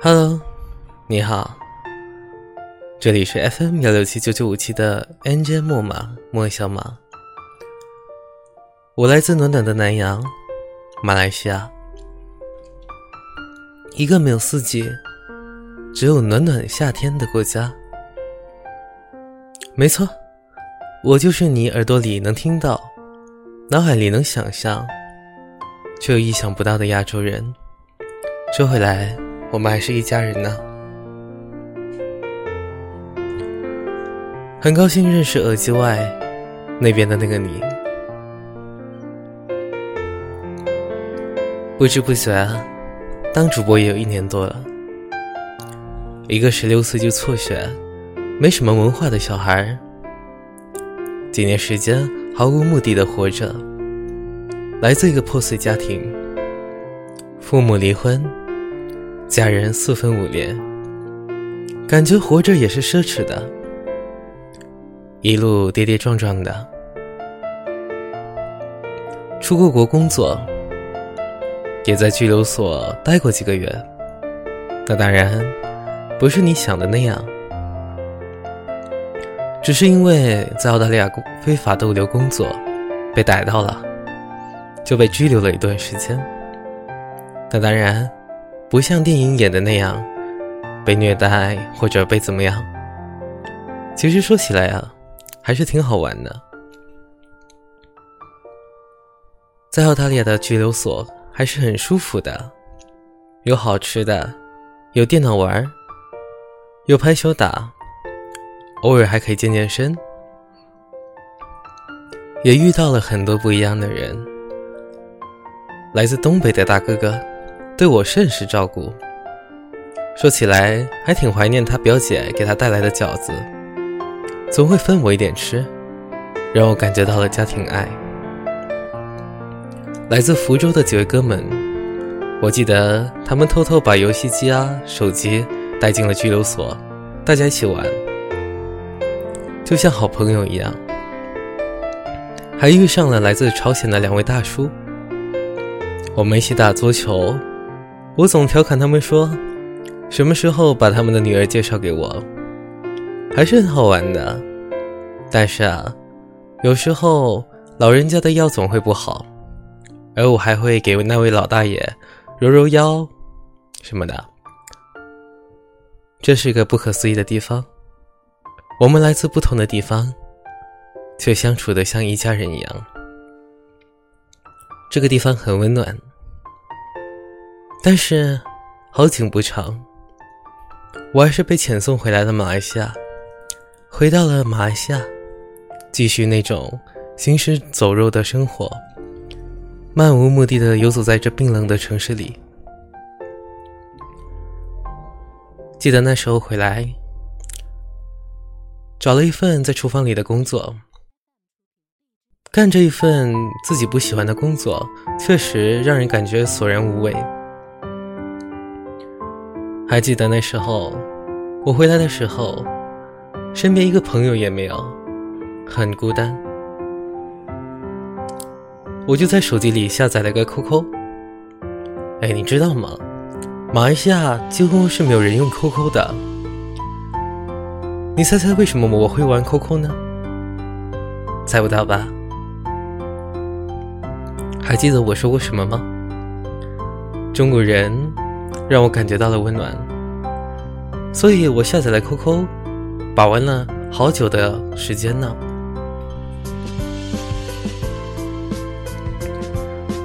Hello，你好，这里是 FM 幺六七九九五七的 NJ 木马莫小马，我来自暖暖的南洋，马来西亚，一个没有四季，只有暖暖夏天的国家。没错，我就是你耳朵里能听到，脑海里能想象，却又意想不到的亚洲人。说回来。我们还是一家人呢，很高兴认识耳机外那边的那个你。不知不觉，当主播也有一年多了。一个十六岁就辍学、没什么文化的小孩，几年时间毫无目的的活着，来自一个破碎家庭，父母离婚。家人四分五裂，感觉活着也是奢侈的，一路跌跌撞撞的，出过国工作，也在拘留所待过几个月。那当然不是你想的那样，只是因为在澳大利亚非法逗留工作被逮到了，就被拘留了一段时间。那当然。不像电影演的那样，被虐待或者被怎么样。其实说起来啊，还是挺好玩的。在澳大利亚的拘留所还是很舒服的，有好吃的，有电脑玩，有排球打，偶尔还可以健健身，也遇到了很多不一样的人，来自东北的大哥哥。对我甚是照顾，说起来还挺怀念他表姐给他带来的饺子，总会分我一点吃，让我感觉到了家庭爱。来自福州的几位哥们，我记得他们偷偷把游戏机啊、手机带进了拘留所，大家一起玩，就像好朋友一样。还遇上了来自朝鲜的两位大叔，我们一起打桌球。我总调侃他们说：“什么时候把他们的女儿介绍给我？”还是很好玩的。但是啊，有时候老人家的腰总会不好，而我还会给那位老大爷揉揉腰什么的。这是一个不可思议的地方。我们来自不同的地方，却相处的像一家人一样。这个地方很温暖。但是，好景不长，我还是被遣送回来了马来西亚。回到了马来西亚，继续那种行尸走肉的生活，漫无目的的游走在这冰冷的城市里。记得那时候回来，找了一份在厨房里的工作，干这一份自己不喜欢的工作，确实让人感觉索然无味。还记得那时候，我回来的时候，身边一个朋友也没有，很孤单。我就在手机里下载了个 QQ。哎，你知道吗？马来西亚几乎是没有人用 QQ 的。你猜猜为什么我会玩 QQ 呢？猜不到吧？还记得我说过什么吗？中国人。让我感觉到了温暖，所以我下载了 QQ，把玩了好久的时间呢。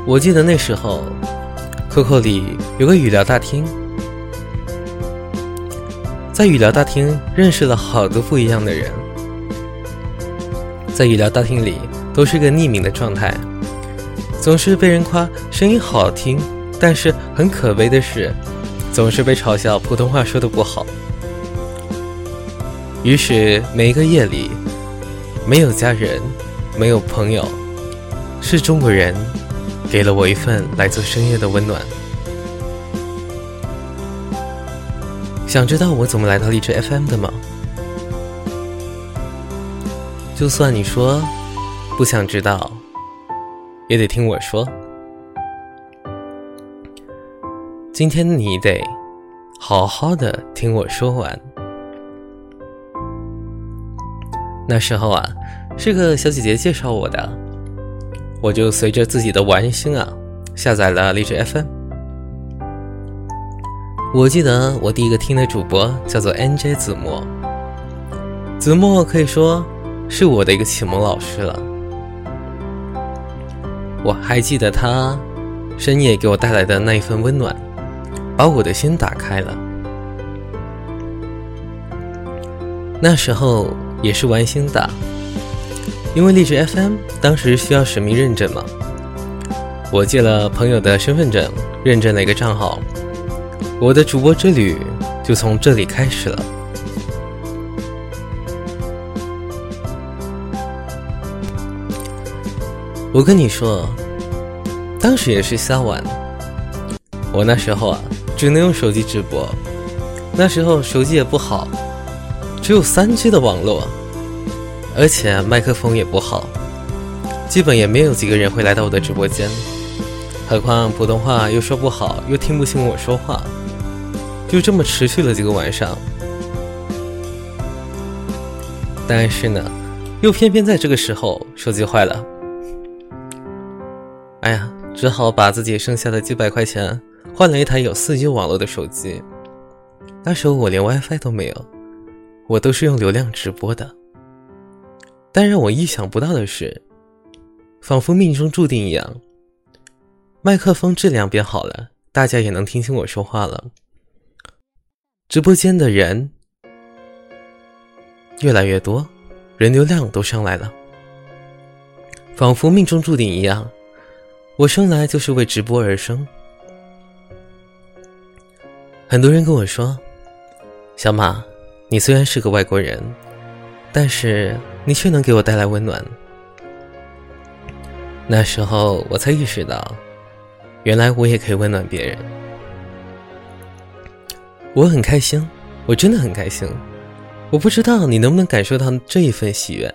我记得那时候，QQ 里有个语聊大厅，在语聊大厅认识了好多不一样的人，在语聊大厅里都是个匿名的状态，总是被人夸声音好听。但是很可悲的是，总是被嘲笑普通话说的不好。于是每一个夜里，没有家人，没有朋友，是中国人，给了我一份来自深夜的温暖。想知道我怎么来到荔枝 FM 的吗？就算你说不想知道，也得听我说。今天你得好好的听我说完。那时候啊，是个小姐姐介绍我的，我就随着自己的玩心啊，下载了荔枝 FM。我记得我第一个听的主播叫做 NJ 子墨，子墨可以说是我的一个启蒙老师了。我还记得他深夜给我带来的那一份温暖，把我的心打开了。那时候。也是玩心大，因为荔枝 FM 当时需要实名认证嘛，我借了朋友的身份证认证了一个账号，我的主播之旅就从这里开始了。我跟你说，当时也是瞎玩，我那时候啊只能用手机直播，那时候手机也不好。只有三 G 的网络，而且麦克风也不好，基本也没有几个人会来到我的直播间。何况普通话又说不好，又听不清我说话，就这么持续了几个晚上。但是呢，又偏偏在这个时候手机坏了，哎呀，只好把自己剩下的几百块钱换了一台有四 G 网络的手机。那时候我连 WiFi 都没有。我都是用流量直播的，但让我意想不到的是，仿佛命中注定一样，麦克风质量变好了，大家也能听清我说话了。直播间的人越来越多，人流量都上来了，仿佛命中注定一样，我生来就是为直播而生。很多人跟我说，小马。你虽然是个外国人，但是你却能给我带来温暖。那时候我才意识到，原来我也可以温暖别人。我很开心，我真的很开心。我不知道你能不能感受到这一份喜悦，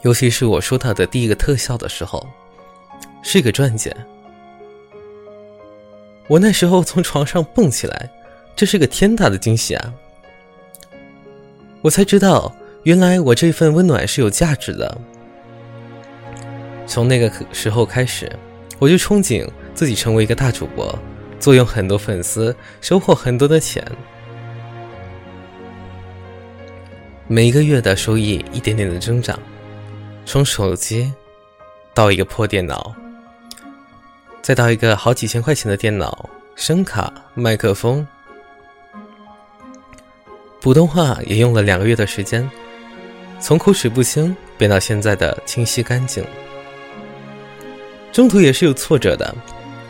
尤其是我说到的第一个特效的时候，是个赚钱。我那时候从床上蹦起来，这是个天大的惊喜啊！我才知道，原来我这份温暖是有价值的。从那个时候开始，我就憧憬自己成为一个大主播，坐拥很多粉丝，收获很多的钱。每一个月的收益一点点的增长，从手机到一个破电脑，再到一个好几千块钱的电脑、声卡、麦克风。普通话也用了两个月的时间，从口齿不清变到现在的清晰干净。中途也是有挫折的，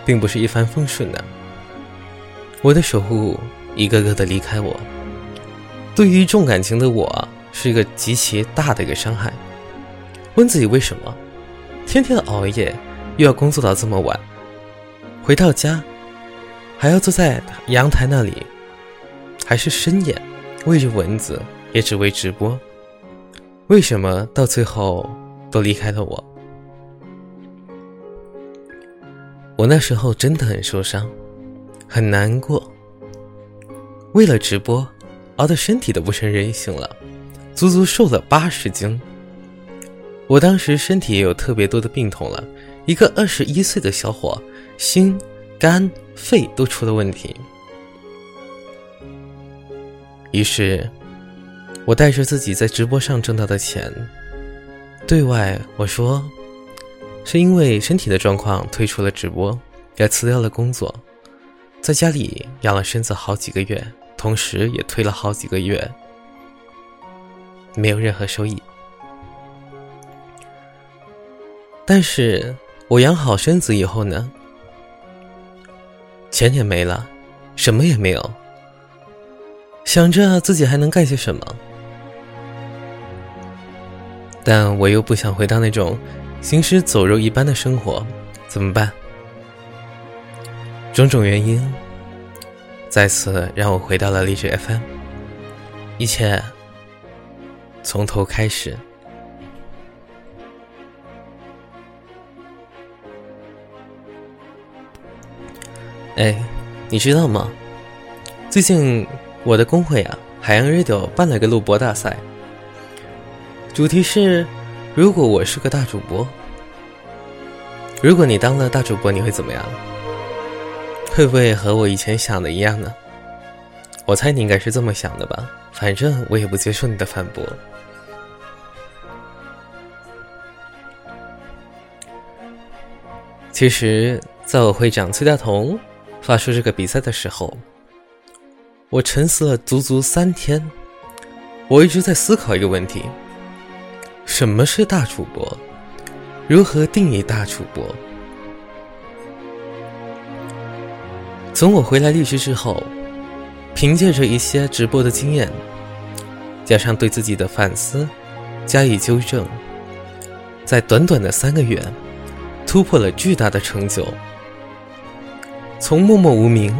并不是一帆风顺的。我的守护一个个的离开我，对于重感情的我是一个极其大的一个伤害。问自己为什么，天天熬夜，又要工作到这么晚，回到家还要坐在阳台那里，还是深夜。喂着蚊子，也只为直播，为什么到最后都离开了我？我那时候真的很受伤，很难过。为了直播，熬得身体都不成人形了，足足瘦了八十斤。我当时身体也有特别多的病痛了，一个二十一岁的小伙，心、肝、肺都出了问题。于是，我带着自己在直播上挣到的钱，对外我说，是因为身体的状况退出了直播，也辞掉了工作，在家里养了身子好几个月，同时也推了好几个月，没有任何收益。但是我养好身子以后呢，钱也没了，什么也没有。想着自己还能干些什么，但我又不想回到那种行尸走肉一般的生活，怎么办？种种原因，再次让我回到了励志 FM，一切从头开始。哎，你知道吗？最近我的工会啊，海洋 radio 办了个录播大赛，主题是：如果我是个大主播，如果你当了大主播，你会怎么样？会不会和我以前想的一样呢？我猜你应该是这么想的吧，反正我也不接受你的反驳。其实，在我会长崔大同发出这个比赛的时候。我沉思了足足三天，我一直在思考一个问题：什么是大主播？如何定义大主播？从我回来律师之后，凭借着一些直播的经验，加上对自己的反思加以纠正，在短短的三个月，突破了巨大的成就，从默默无名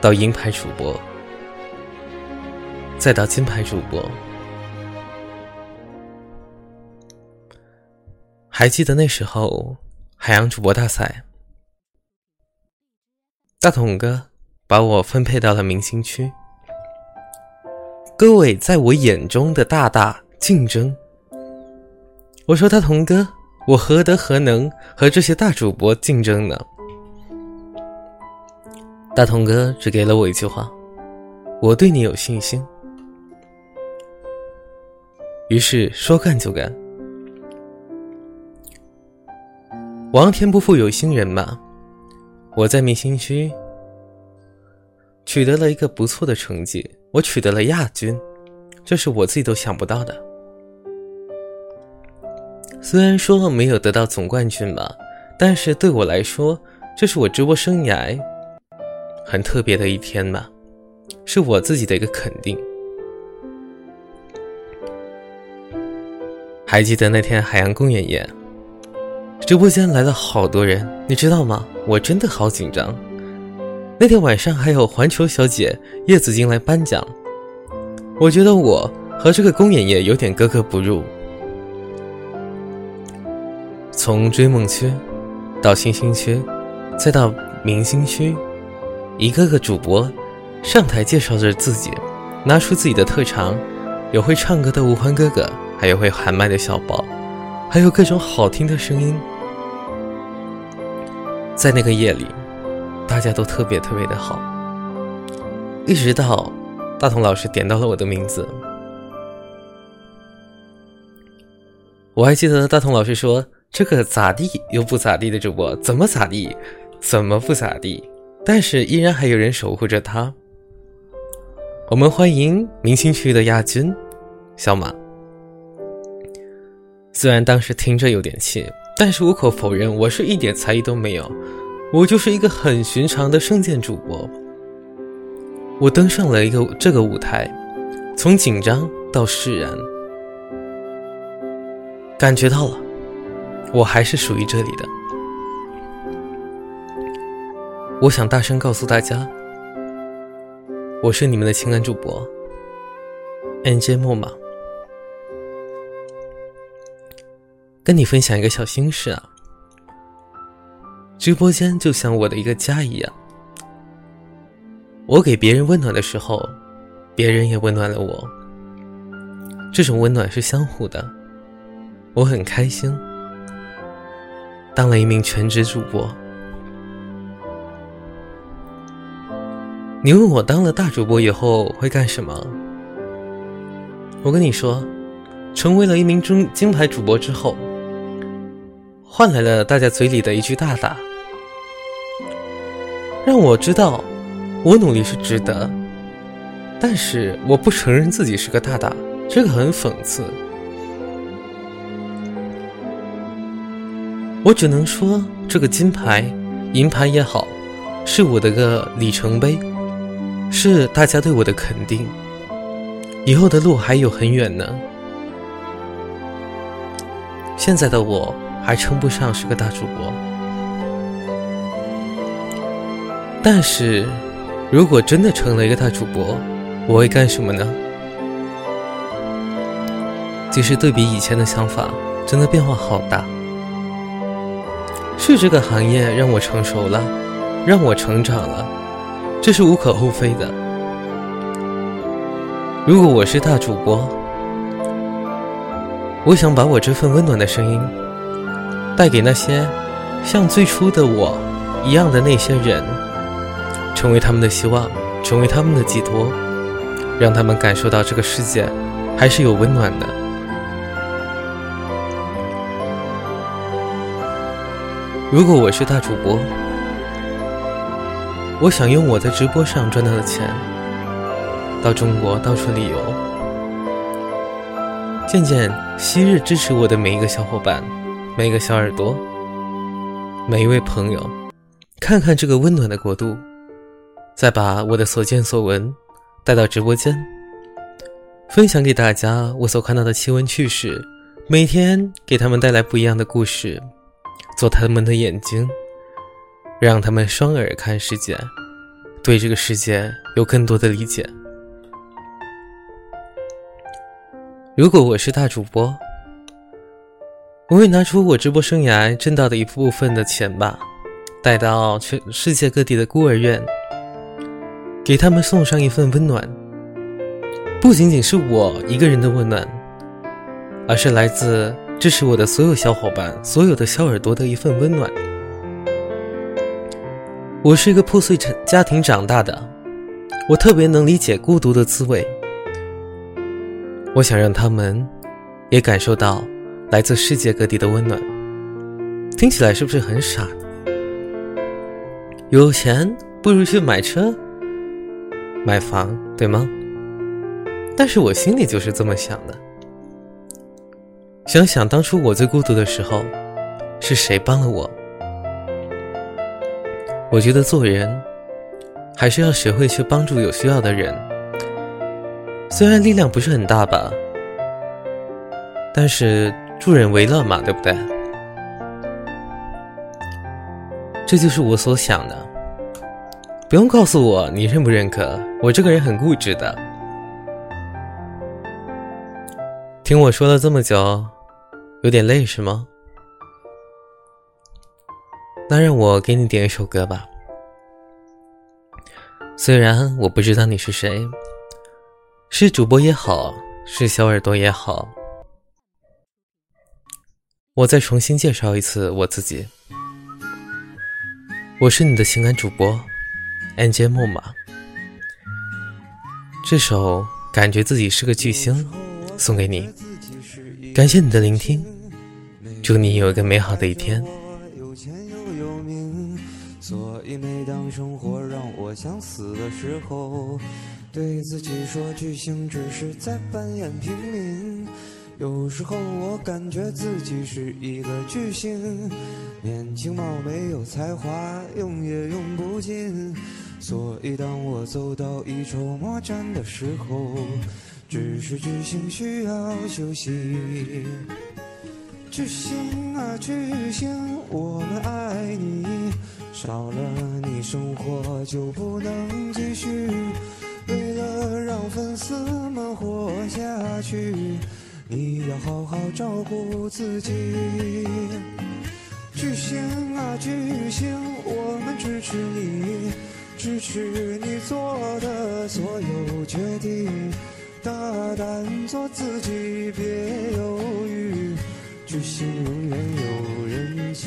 到银牌主播。再到金牌主播，还记得那时候海洋主播大赛，大统哥把我分配到了明星区。各位在我眼中的大大竞争，我说大同哥，我何德何能和这些大主播竞争呢？大同哥只给了我一句话：我对你有信心。于是说干就干。王天不负有心人嘛，我在明星区取得了一个不错的成绩，我取得了亚军，这是我自己都想不到的。虽然说没有得到总冠军吧，但是对我来说，这是我直播生涯很特别的一天吧，是我自己的一个肯定。还记得那天海洋公园夜，直播间来了好多人，你知道吗？我真的好紧张。那天晚上还有环球小姐叶子晶来颁奖，我觉得我和这个公演夜有点格格不入。从追梦区到星星区，再到明星区，一个个主播上台介绍着自己，拿出自己的特长，有会唱歌的吴欢哥哥。还有会喊麦的小宝，还有各种好听的声音，在那个夜里，大家都特别特别的好。一直到大同老师点到了我的名字，我还记得大同老师说：“这个咋地又不咋地的主播，怎么咋地，怎么不咋地？”但是依然还有人守护着他。我们欢迎明星区的亚军小马。虽然当时听着有点气，但是无可否认，我是一点才艺都没有，我就是一个很寻常的圣剑主播。我登上了一个这个舞台，从紧张到释然，感觉到了，我还是属于这里的。我想大声告诉大家，我是你们的情感主播，NJ 木马。跟你分享一个小心事啊，直播间就像我的一个家一样，我给别人温暖的时候，别人也温暖了我，这种温暖是相互的，我很开心，当了一名全职主播。你问我当了大主播以后会干什么？我跟你说，成为了一名中金牌主播之后。换来了大家嘴里的一句“大大”，让我知道我努力是值得。但是我不承认自己是个大大，这个很讽刺。我只能说，这个金牌、银牌也好，是我的个里程碑，是大家对我的肯定。以后的路还有很远呢。现在的我。还称不上是个大主播，但是，如果真的成了一个大主播，我会干什么呢？其实对比以前的想法，真的变化好大。是这个行业让我成熟了，让我成长了，这是无可厚非的。如果我是大主播，我想把我这份温暖的声音带给那些像最初的我一样的那些人，成为他们的希望，成为他们的寄托，让他们感受到这个世界还是有温暖的。如果我是大主播，我想用我在直播上赚到的钱，到中国到处旅游，见见昔日支持我的每一个小伙伴，每一个小耳朵，每一位朋友，看看这个温暖的国度，再把我的所见所闻带到直播间，分享给大家我所看到的奇闻趣事，每天给他们带来不一样的故事。做他们的眼睛，让他们双耳看世界，对这个世界有更多的理解。如果我是大主播，我会拿出我直播生涯挣到的一部分的钱吧，带到全世界各地的孤儿院，给他们送上一份温暖。不仅仅是我一个人的温暖，而是来自。支持我的所有小伙伴，所有的小耳朵的一份温暖。我是一个破碎成家庭长大的，我特别能理解孤独的滋味。我想让他们也感受到来自世界各地的温暖。听起来是不是很傻？有钱不如去买车、买房，对吗？但是我心里就是这么想的。想想当初我最孤独的时候，是谁帮了我？我觉得做人还是要学会去帮助有需要的人，虽然力量不是很大吧，但是助人为乐嘛，对不对？这就是我所想的。不用告诉我你认不认可，我这个人很固执的。听我说了这么久。有点累是吗？那让我给你点一首歌吧。虽然我不知道你是谁，是主播也好，是小耳朵也好，我再重新介绍一次我自己。我是你的情感主播，N J 木马。这首感觉自己是个巨星，送给你。感谢你的聆听，祝你有一个美好的一天。我想死的时候，对自己说巨星只是在扮演平民。有时候我感觉自己是一个巨星，年轻貌美有才华，用也用不尽。所以当我走到一筹莫展的时候。只是巨星需要休息。巨星啊巨星，我们爱你，少了你生活就不能继续。为了让粉丝们活下去，你要好好照顾自己。巨星啊巨星，我们支持你，支持你做的所有决定。大胆做自己，别犹豫，巨星永远有人气。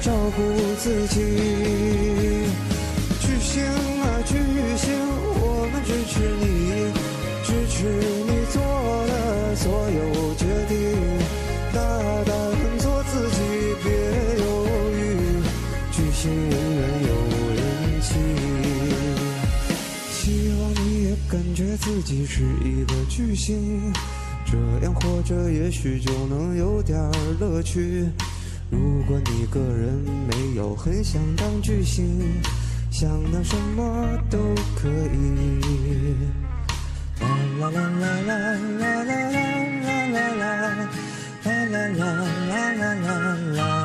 照顾自己。巨星啊巨星我们支持你支持你做的所有决定大胆做自己别犹豫巨星永远有人气。希望你也感觉自己是一个巨星这样活着也许就能有点乐趣。如果你个人没有很想当巨星，想当什么都可以。啦啦啦啦啦啦啦啦啦啦啦啦啦啦啦啦啦。